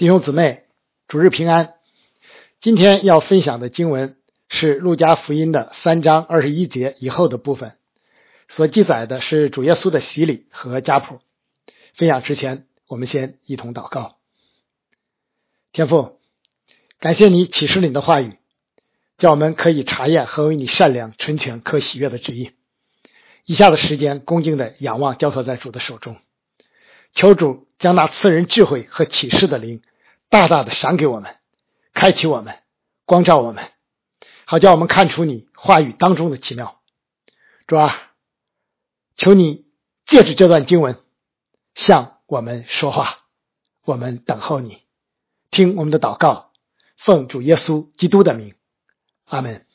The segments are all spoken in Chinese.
弟兄姊妹，主日平安。今天要分享的经文是路加福音的三章二十一节以后的部分，所记载的是主耶稣的洗礼和家谱。分享之前，我们先一同祷告。天父，感谢你启示你的话语，叫我们可以查验何为你善良、纯全、可喜悦的旨意。以下的时间，恭敬的仰望，交托在主的手中，求主将那赐人智慧和启示的灵。大大的赏给我们，开启我们，光照我们，好叫我们看出你话语当中的奇妙。主啊，求你借着这段经文向我们说话，我们等候你，听我们的祷告，奉主耶稣基督的名，阿门。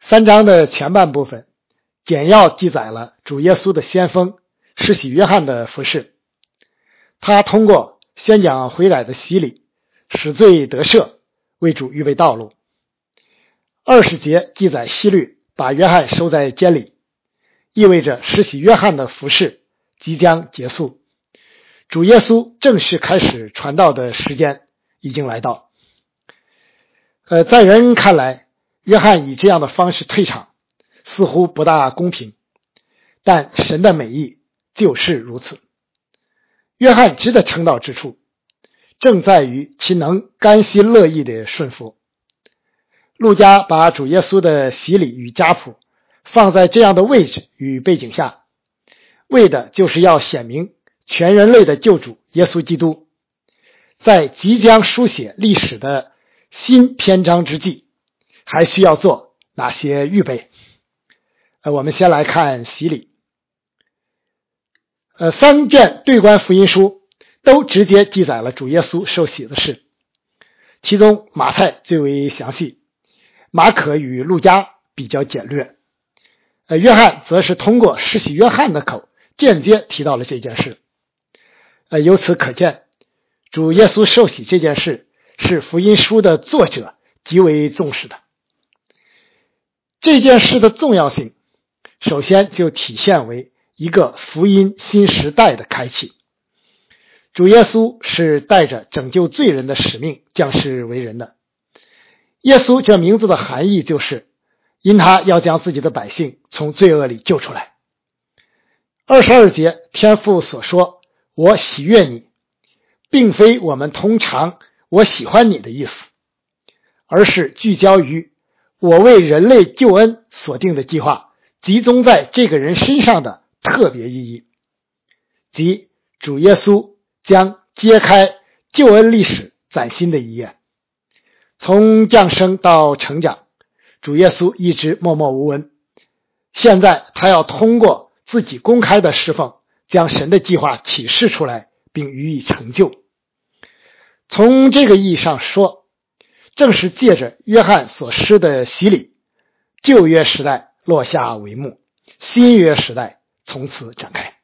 三章的前半部分简要记载了主耶稣的先锋施洗约翰的服饰，他通过。先讲悔改的洗礼，使罪得赦，为主预备道路。二十节记载希律把约翰收在监里，意味着施洗约翰的服饰即将结束，主耶稣正式开始传道的时间已经来到。呃，在人看来，约翰以这样的方式退场，似乎不大公平，但神的美意就是如此。约翰值得称道之处，正在于其能甘心乐意的顺服。路加把主耶稣的洗礼与家谱放在这样的位置与背景下，为的就是要显明全人类的救主耶稣基督，在即将书写历史的新篇章之际，还需要做哪些预备？呃，我们先来看洗礼。呃，三卷对观福音书都直接记载了主耶稣受洗的事，其中马太最为详细，马可与路加比较简略，呃，约翰则是通过施洗约翰的口间接提到了这件事。呃，由此可见，主耶稣受洗这件事是福音书的作者极为重视的。这件事的重要性，首先就体现为。一个福音新时代的开启，主耶稣是带着拯救罪人的使命降世为人的。耶稣这名字的含义就是，因他要将自己的百姓从罪恶里救出来。二十二节天父所说“我喜悦你”，并非我们通常“我喜欢你”的意思，而是聚焦于我为人类救恩所定的计划，集中在这个人身上的。特别意义，即主耶稣将揭开救恩历史崭新的一页。从降生到成长，主耶稣一直默默无闻。现在他要通过自己公开的侍奉，将神的计划启示出来，并予以成就。从这个意义上说，正是借着约翰所施的洗礼，旧约时代落下帷幕，新约时代。从此展开。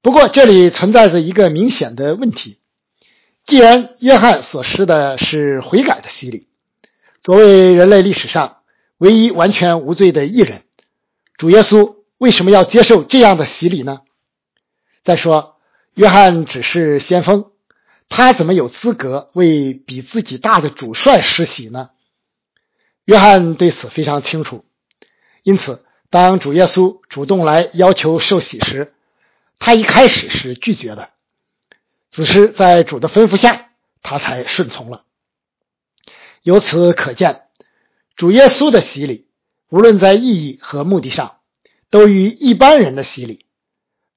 不过，这里存在着一个明显的问题：既然约翰所施的是悔改的洗礼，作为人类历史上唯一完全无罪的艺人，主耶稣为什么要接受这样的洗礼呢？再说，约翰只是先锋，他怎么有资格为比自己大的主帅施洗呢？约翰对此非常清楚，因此。当主耶稣主动来要求受洗时，他一开始是拒绝的，只是在主的吩咐下，他才顺从了。由此可见，主耶稣的洗礼，无论在意义和目的上，都与一般人的洗礼，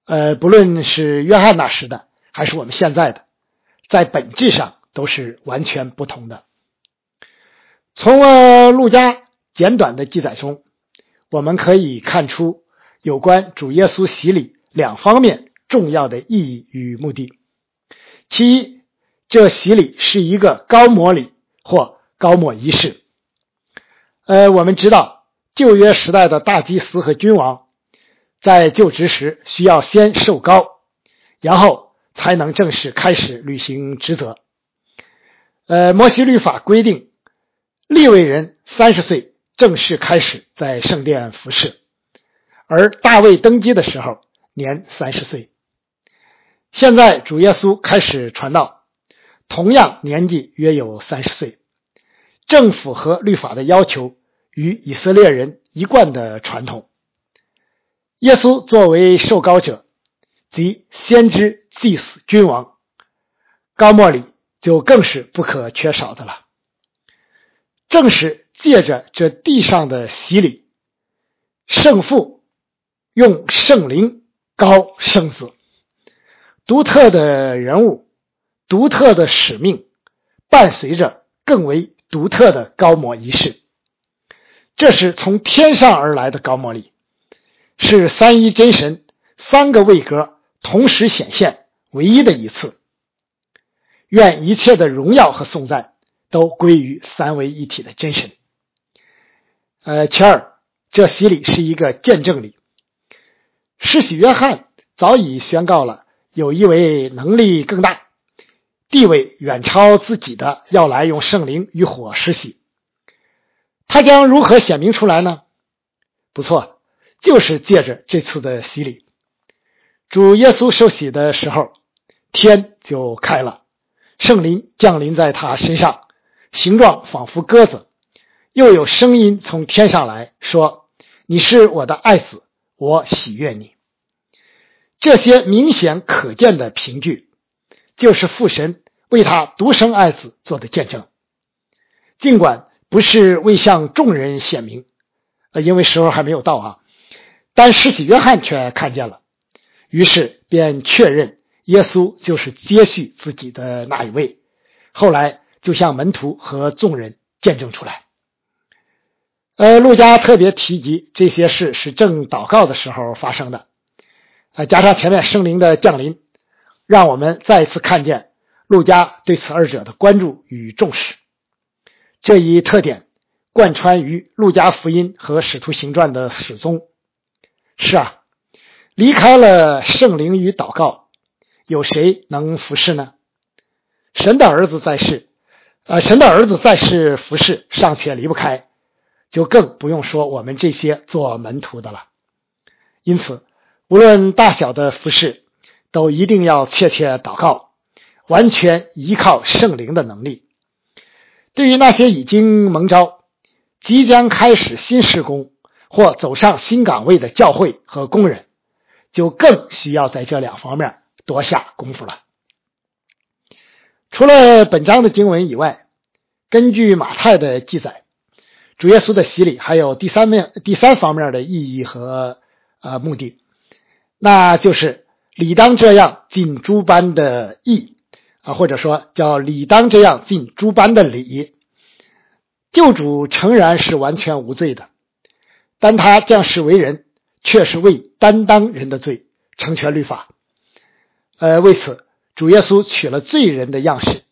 呃，不论是约翰那时的，还是我们现在的，在本质上都是完全不同的。从呃路加简短的记载中。我们可以看出有关主耶稣洗礼两方面重要的意义与目的。其一，这洗礼是一个高摩礼或高摩仪式。呃，我们知道旧约时代的大祭司和君王在就职时需要先受高，然后才能正式开始履行职责。呃，摩西律法规定，立位人三十岁。正式开始在圣殿服侍，而大卫登基的时候年三十岁。现在主耶稣开始传道，同样年纪约有三十岁，正符合律法的要求与以色列人一贯的传统。耶稣作为受膏者，即先知、祭司、君王，高莫里就更是不可缺少的了。正是借着这地上的洗礼，圣父用圣灵高圣子。独特的人物，独特的使命，伴随着更为独特的高摩仪式。这是从天上而来的高摩礼，是三一真神三个位格同时显现唯一的一次。愿一切的荣耀和颂赞都归于三位一体的真神。呃，其二，这洗礼是一个见证礼。施洗约翰早已宣告了。有一位能力更大、地位远超自己的，要来用圣灵与火施洗。他将如何显明出来呢？不错，就是借着这次的洗礼。主耶稣受洗的时候，天就开了，圣灵降临在他身上，形状仿佛鸽子，又有声音从天上来说：“你是我的爱子，我喜悦你。”这些明显可见的凭据，就是父神为他独生爱子做的见证。尽管不是为向众人显明，呃，因为时候还没有到啊，但施洗约翰却看见了，于是便确认耶稣就是接续自己的那一位。后来就向门徒和众人见证出来。呃，路加特别提及这些事是正祷告的时候发生的。啊，加上前面圣灵的降临，让我们再一次看见路加对此二者的关注与重视。这一特点贯穿于路加福音和使徒行传的始终。是啊，离开了圣灵与祷告，有谁能服侍呢？神的儿子在世，呃，神的儿子在世服侍尚且离不开，就更不用说我们这些做门徒的了。因此。无论大小的服饰，都一定要切切祷告，完全依靠圣灵的能力。对于那些已经蒙召、即将开始新施工或走上新岗位的教会和工人，就更需要在这两方面多下功夫了。除了本章的经文以外，根据马太的记载，主耶稣的洗礼还有第三面、第三方面的意义和呃目的。那就是理当这样尽诸般的义啊，或者说叫理当这样尽诸般的礼。救主诚然是完全无罪的，但他降世为人，却是为担当人的罪，成全律法。呃，为此主耶稣取了罪人的样式，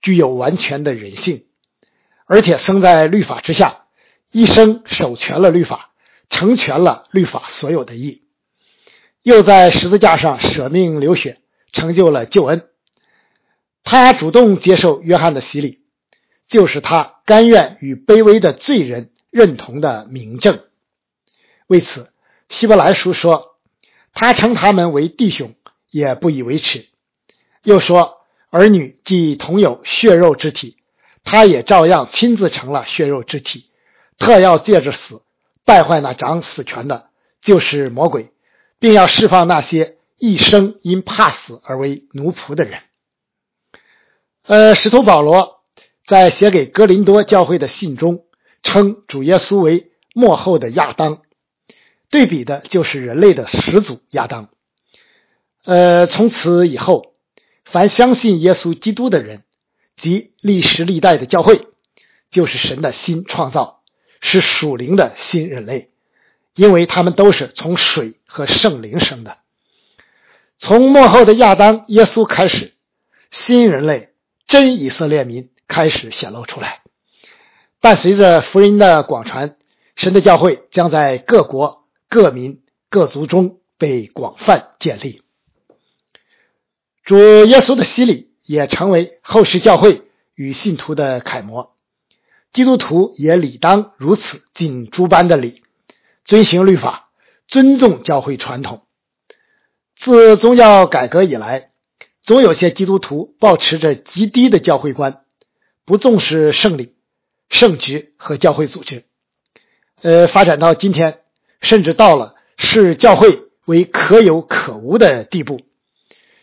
具有完全的人性，而且生在律法之下，一生守全了律法，成全了律法所有的义。又在十字架上舍命流血，成就了救恩。他主动接受约翰的洗礼，就是他甘愿与卑微的罪人认同的明证。为此，希伯来书说，他称他们为弟兄，也不以为耻。又说，儿女既同有血肉之体，他也照样亲自成了血肉之体，特要借着死败坏那掌死权的，就是魔鬼。并要释放那些一生因怕死而为奴仆的人。呃，使徒保罗在写给哥林多教会的信中称主耶稣为末后的亚当，对比的就是人类的始祖亚当。呃，从此以后，凡相信耶稣基督的人及历史历代的教会，就是神的新创造，是属灵的新人类。因为他们都是从水和圣灵生的。从末后的亚当、耶稣开始，新人类、真以色列民开始显露出来。伴随着福音的广传，神的教会将在各国、各民、各族中被广泛建立。主耶稣的洗礼也成为后世教会与信徒的楷模。基督徒也理当如此尽诸般的礼。遵行律法，尊重教会传统。自宗教改革以来，总有些基督徒保持着极低的教会观，不重视圣礼、圣职和教会组织。呃，发展到今天，甚至到了视教会为可有可无的地步，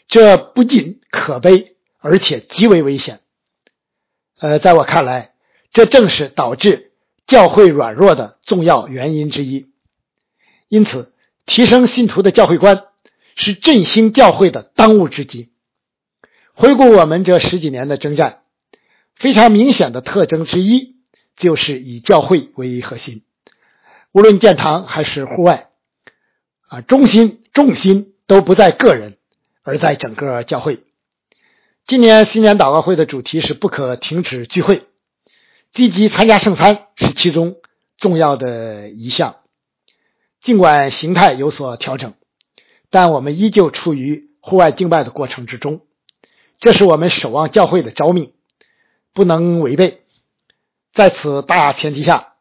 这不仅可悲，而且极为危险。呃，在我看来，这正是导致教会软弱的重要原因之一。因此，提升信徒的教会观是振兴教会的当务之急。回顾我们这十几年的征战，非常明显的特征之一就是以教会为核心，无论建堂还是户外，啊，中心重心都不在个人，而在整个教会。今年新年祷告会的主题是“不可停止聚会”，积极参加圣餐是其中重要的一项。尽管形态有所调整，但我们依旧处于户外敬拜的过程之中。这是我们守望教会的召命，不能违背。在此大前提下，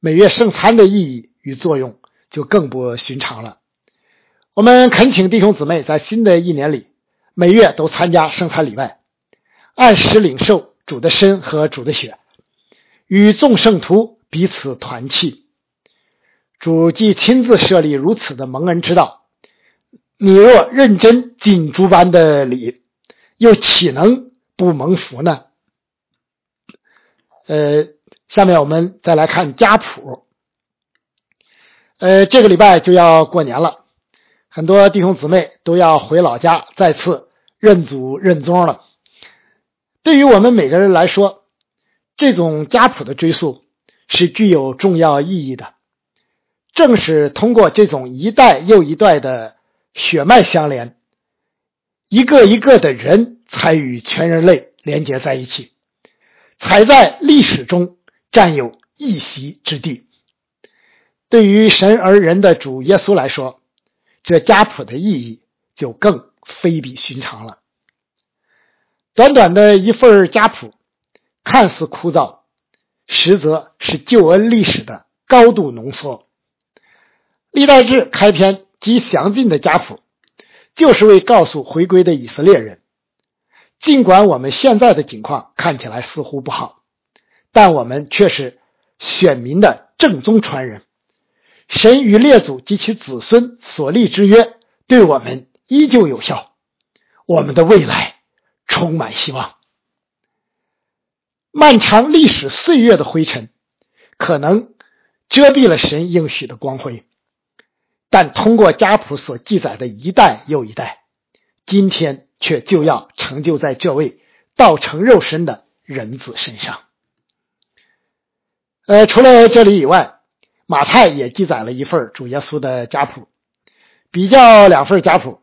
每月圣餐的意义与作用就更不寻常了。我们恳请弟兄姊妹在新的一年里。每月都参加圣餐礼拜，按时领受主的身和主的血，与众圣徒彼此团契。主既亲自设立如此的蒙恩之道，你若认真谨诸般的礼，又岂能不蒙福呢？呃，下面我们再来看家谱。呃，这个礼拜就要过年了。很多弟兄姊妹都要回老家再次认祖认宗了。对于我们每个人来说，这种家谱的追溯是具有重要意义的。正是通过这种一代又一代的血脉相连，一个一个的人才与全人类连接在一起，才在历史中占有一席之地。对于神而人的主耶稣来说，这家谱的意义就更非比寻常了。短短的一份家谱，看似枯燥，实则是救恩历史的高度浓缩。历代志开篇极详尽的家谱，就是为告诉回归的以色列人：尽管我们现在的境况看起来似乎不好，但我们却是选民的正宗传人。神与列祖及其子孙所立之约，对我们依旧有效。我们的未来充满希望。漫长历史岁月的灰尘，可能遮蔽了神应许的光辉，但通过家谱所记载的一代又一代，今天却就要成就在这位道成肉身的人子身上。呃，除了这里以外。马太也记载了一份主耶稣的家谱，比较两份家谱，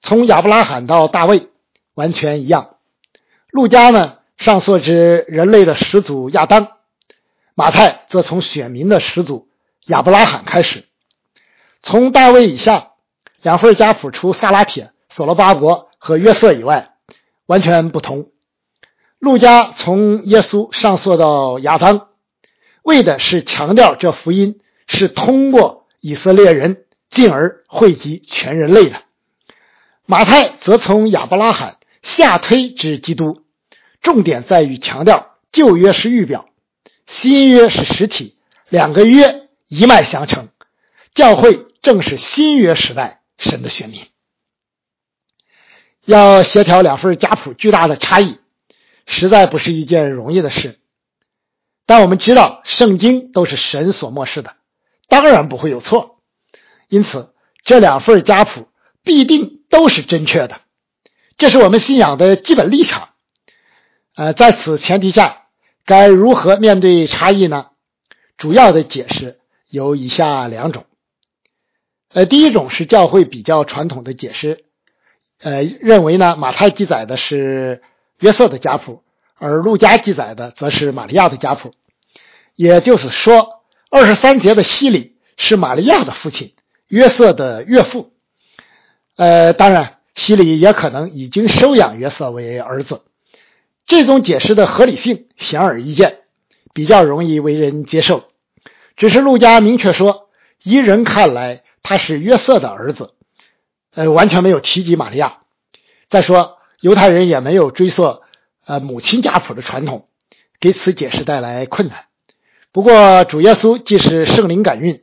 从亚伯拉罕到大卫完全一样。路加呢上溯至人类的始祖亚当，马太则从选民的始祖亚伯拉罕开始。从大卫以下两份家谱，除萨拉铁、所罗巴伯和约瑟以外，完全不同。路加从耶稣上溯到亚当。为的是强调这福音是通过以色列人进而惠及全人类的。马太则从亚伯拉罕下推至基督，重点在于强调旧约是预表，新约是实体，两个约一脉相承。教会正是新约时代神的选民。要协调两份家谱巨大的差异，实在不是一件容易的事。但我们知道，圣经都是神所漠视的，当然不会有错。因此，这两份家谱必定都是正确的，这是我们信仰的基本立场。呃，在此前提下，该如何面对差异呢？主要的解释有以下两种。呃，第一种是教会比较传统的解释，呃，认为呢，马太记载的是约瑟的家谱。而路加记载的则是玛利亚的家谱，也就是说，二十三节的西里是玛利亚的父亲，约瑟的岳父。呃，当然，西里也可能已经收养约瑟为儿子。这种解释的合理性显而易见，比较容易为人接受。只是路加明确说，依人看来他是约瑟的儿子，呃，完全没有提及玛利亚。再说。犹太人也没有追溯呃母亲家谱的传统，给此解释带来困难。不过主耶稣既是圣灵感孕，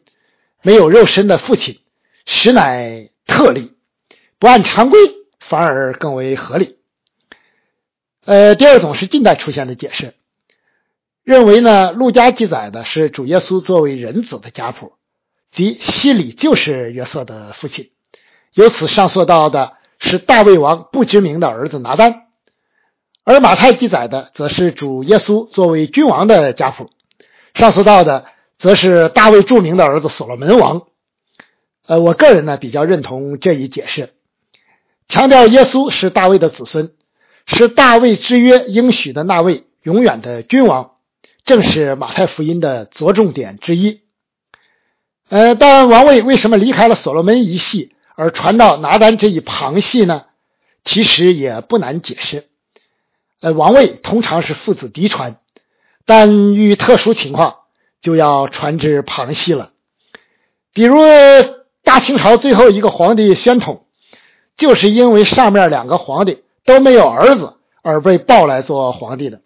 没有肉身的父亲，实乃特例，不按常规反而更为合理。呃，第二种是近代出现的解释，认为呢，路加记载的是主耶稣作为人子的家谱，即西里就是约瑟的父亲，由此上溯到的是大卫王不知名的儿子拿丹，而马太记载的则是主耶稣作为君王的家谱，上溯到的则是大卫著名的儿子所罗门王。呃，我个人呢比较认同这一解释，强调耶稣是大卫的子孙。是大卫之约应许的那位永远的君王，正是马太福音的着重点之一。呃，但王位为什么离开了所罗门一系而传到拿单这一旁系呢？其实也不难解释。呃，王位通常是父子嫡传，但遇特殊情况就要传至旁系了。比如大清朝最后一个皇帝宣统，就是因为上面两个皇帝。都没有儿子而被抱来做皇帝的，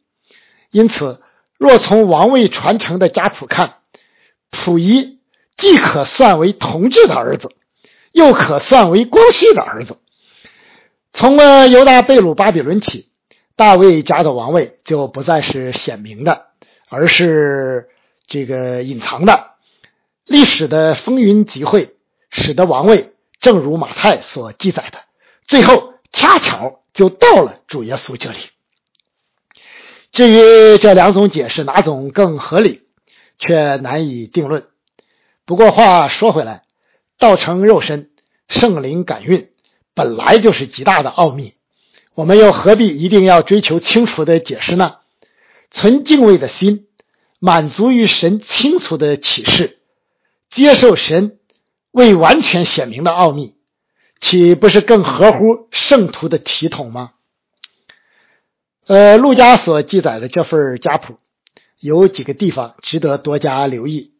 因此，若从王位传承的家谱看，溥仪既可算为同治的儿子，又可算为光绪的儿子。从犹大贝鲁巴比伦起，大卫家的王位就不再是显明的，而是这个隐藏的。历史的风云集会，使得王位正如马太所记载的，最后恰巧。就到了主耶稣这里。至于这两种解释哪种更合理，却难以定论。不过话说回来，道成肉身、圣灵感孕，本来就是极大的奥秘，我们又何必一定要追求清楚的解释呢？存敬畏的心，满足于神清楚的启示，接受神未完全显明的奥秘。岂不是更合乎圣徒的体统吗？呃，陆家所记载的这份家谱有几个地方值得多加留意。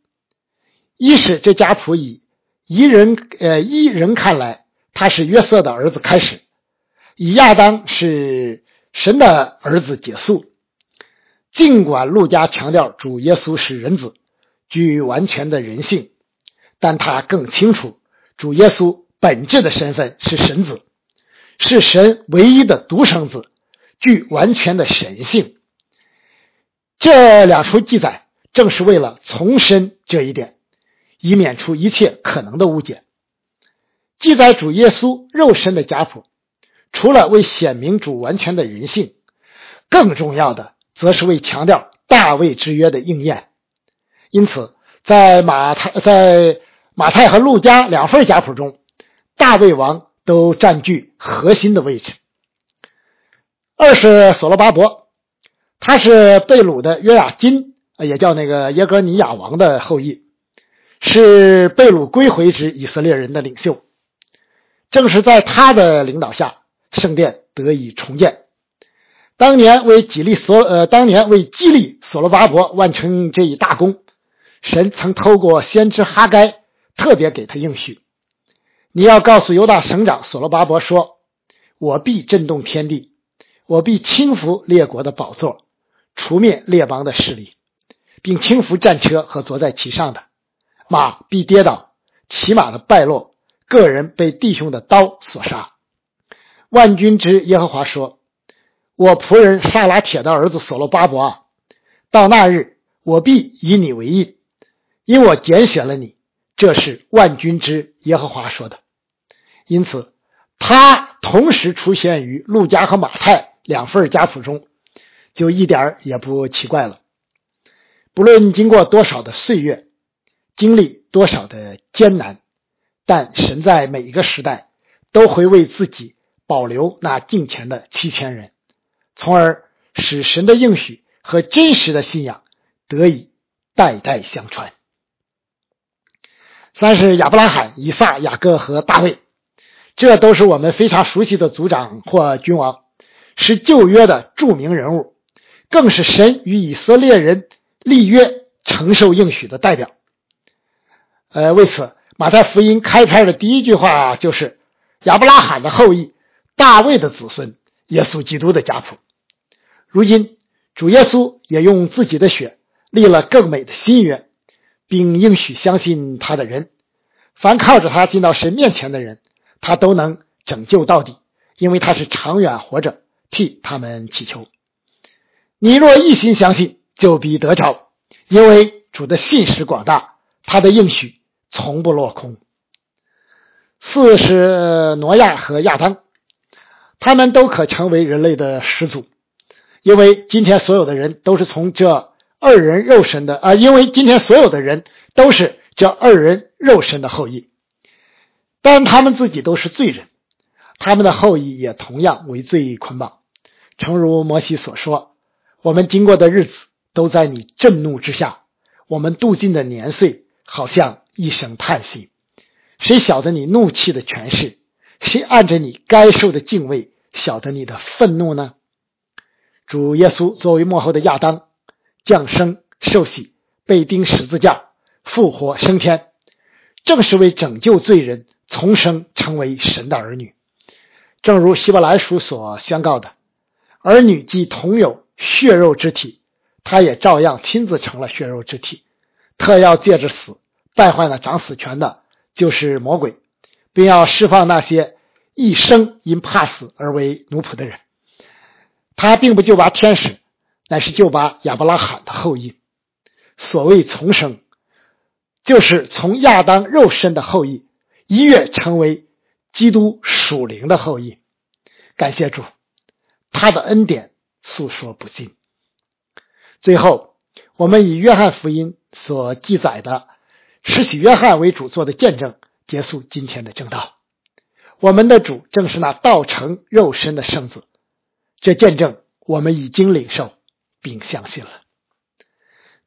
一是这家谱以一人呃一人看来他是约瑟的儿子开始，以亚当是神的儿子结束。尽管陆家强调主耶稣是人子，具完全的人性，但他更清楚主耶稣。本质的身份是神子，是神唯一的独生子，具完全的神性。这两处记载正是为了重申这一点，以免出一切可能的误解。记载主耶稣肉身的家谱，除了为显明主完全的人性，更重要的则是为强调大卫之约的应验。因此，在马太、在马太和路加两份家谱中。大卫王都占据核心的位置。二是所罗巴伯，他是贝鲁的约雅金，也叫那个耶格尼亚王的后裔，是贝鲁归回之以色列人的领袖。正是在他的领导下，圣殿得以重建。当年为激励所呃，当年为激励所罗巴伯完成这一大功，神曾透过先知哈该特别给他应许。你要告诉犹大省长所罗巴伯说：“我必震动天地，我必轻拂列国的宝座，除灭列邦的势力，并轻拂战车和坐在其上的马必跌倒，骑马的败落，个人被弟兄的刀所杀。”万军之耶和华说：“我仆人沙拉铁的儿子所罗巴伯啊，到那日，我必以你为印，因我拣选了你。”这是万军之耶和华说的。因此，他同时出现于路加和马太两份家谱中，就一点也不奇怪了。不论经过多少的岁月，经历多少的艰难，但神在每一个时代都会为自己保留那敬虔的七千人，从而使神的应许和真实的信仰得以代代相传。三是亚伯拉罕、以撒、雅各和大卫。这都是我们非常熟悉的族长或君王，是旧约的著名人物，更是神与以色列人立约、承受应许的代表。呃，为此，马太福音开篇的第一句话就是：亚伯拉罕的后裔，大卫的子孙，耶稣基督的家谱。如今，主耶稣也用自己的血立了更美的新约，并应许相信他的人，凡靠着他进到神面前的人，他都能拯救到底，因为他是长远活着替他们祈求。你若一心相信，就必得着，因为主的信实广大，他的应许从不落空。四是挪亚和亚当，他们都可成为人类的始祖。因为今天所有的人都是从这二人肉身的啊，因为今天所有的人都是这二人肉身的后裔，但他们自己都是罪人，他们的后裔也同样为罪捆绑。诚如摩西所说：“我们经过的日子都在你震怒之下，我们度尽的年岁好像一声叹息。谁晓得你怒气的权势？谁按着你该受的敬畏晓得你的愤怒呢？”主耶稣作为幕后的亚当，降生、受洗、被钉十字架、复活升天，正是为拯救罪人重生，成为神的儿女。正如希伯来书所宣告的：“儿女既同有血肉之体，他也照样亲自成了血肉之体，特要借着死败坏了掌死权的，就是魔鬼，并要释放那些一生因怕死而为奴仆的人。”他并不就把天使，乃是就把亚伯拉罕的后裔。所谓重生，就是从亚当肉身的后裔一跃成为基督属灵的后裔。感谢主，他的恩典诉说不尽。最后，我们以约翰福音所记载的施洗约翰为主做的见证，结束今天的正道。我们的主正是那道成肉身的圣子。这见证我们已经领受并相信了。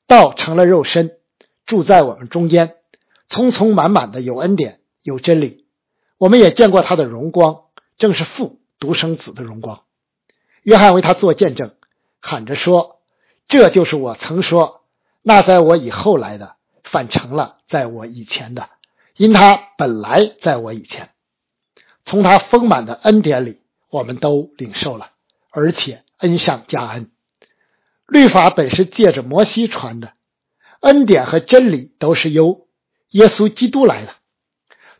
道成了肉身，住在我们中间，匆匆满满的有恩典有真理。我们也见过他的荣光，正是父独生子的荣光。约翰为他做见证，喊着说：“这就是我曾说，那在我以后来的，反成了在我以前的，因他本来在我以前。从他丰满的恩典里，我们都领受了。”而且恩上加恩，律法本是借着摩西传的，恩典和真理都是由耶稣基督来的。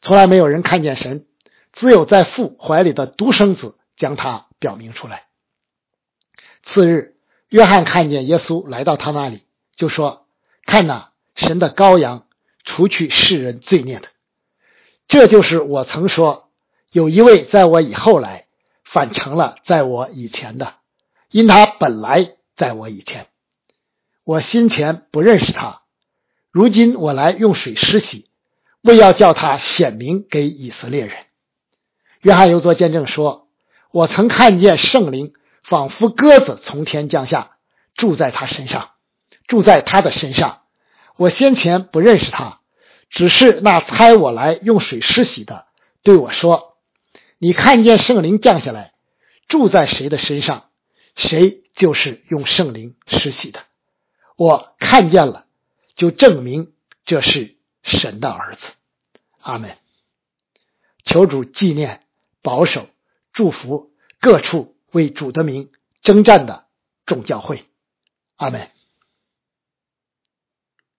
从来没有人看见神，只有在父怀里的独生子将他表明出来。次日，约翰看见耶稣来到他那里，就说：“看哪，神的羔羊，除去世人罪孽的。这就是我曾说，有一位在我以后来。”反成了在我以前的，因他本来在我以前，我先前不认识他，如今我来用水施洗，为要叫他显明给以色列人。约翰又作见证说：“我曾看见圣灵仿佛鸽子从天降下，住在他身上，住在他的身上。我先前不认识他，只是那猜我来用水施洗的对我说。”你看见圣灵降下来，住在谁的身上，谁就是用圣灵施洗的。我看见了，就证明这是神的儿子。阿门。求主纪念、保守、祝福各处为主的名征战的众教会。阿门。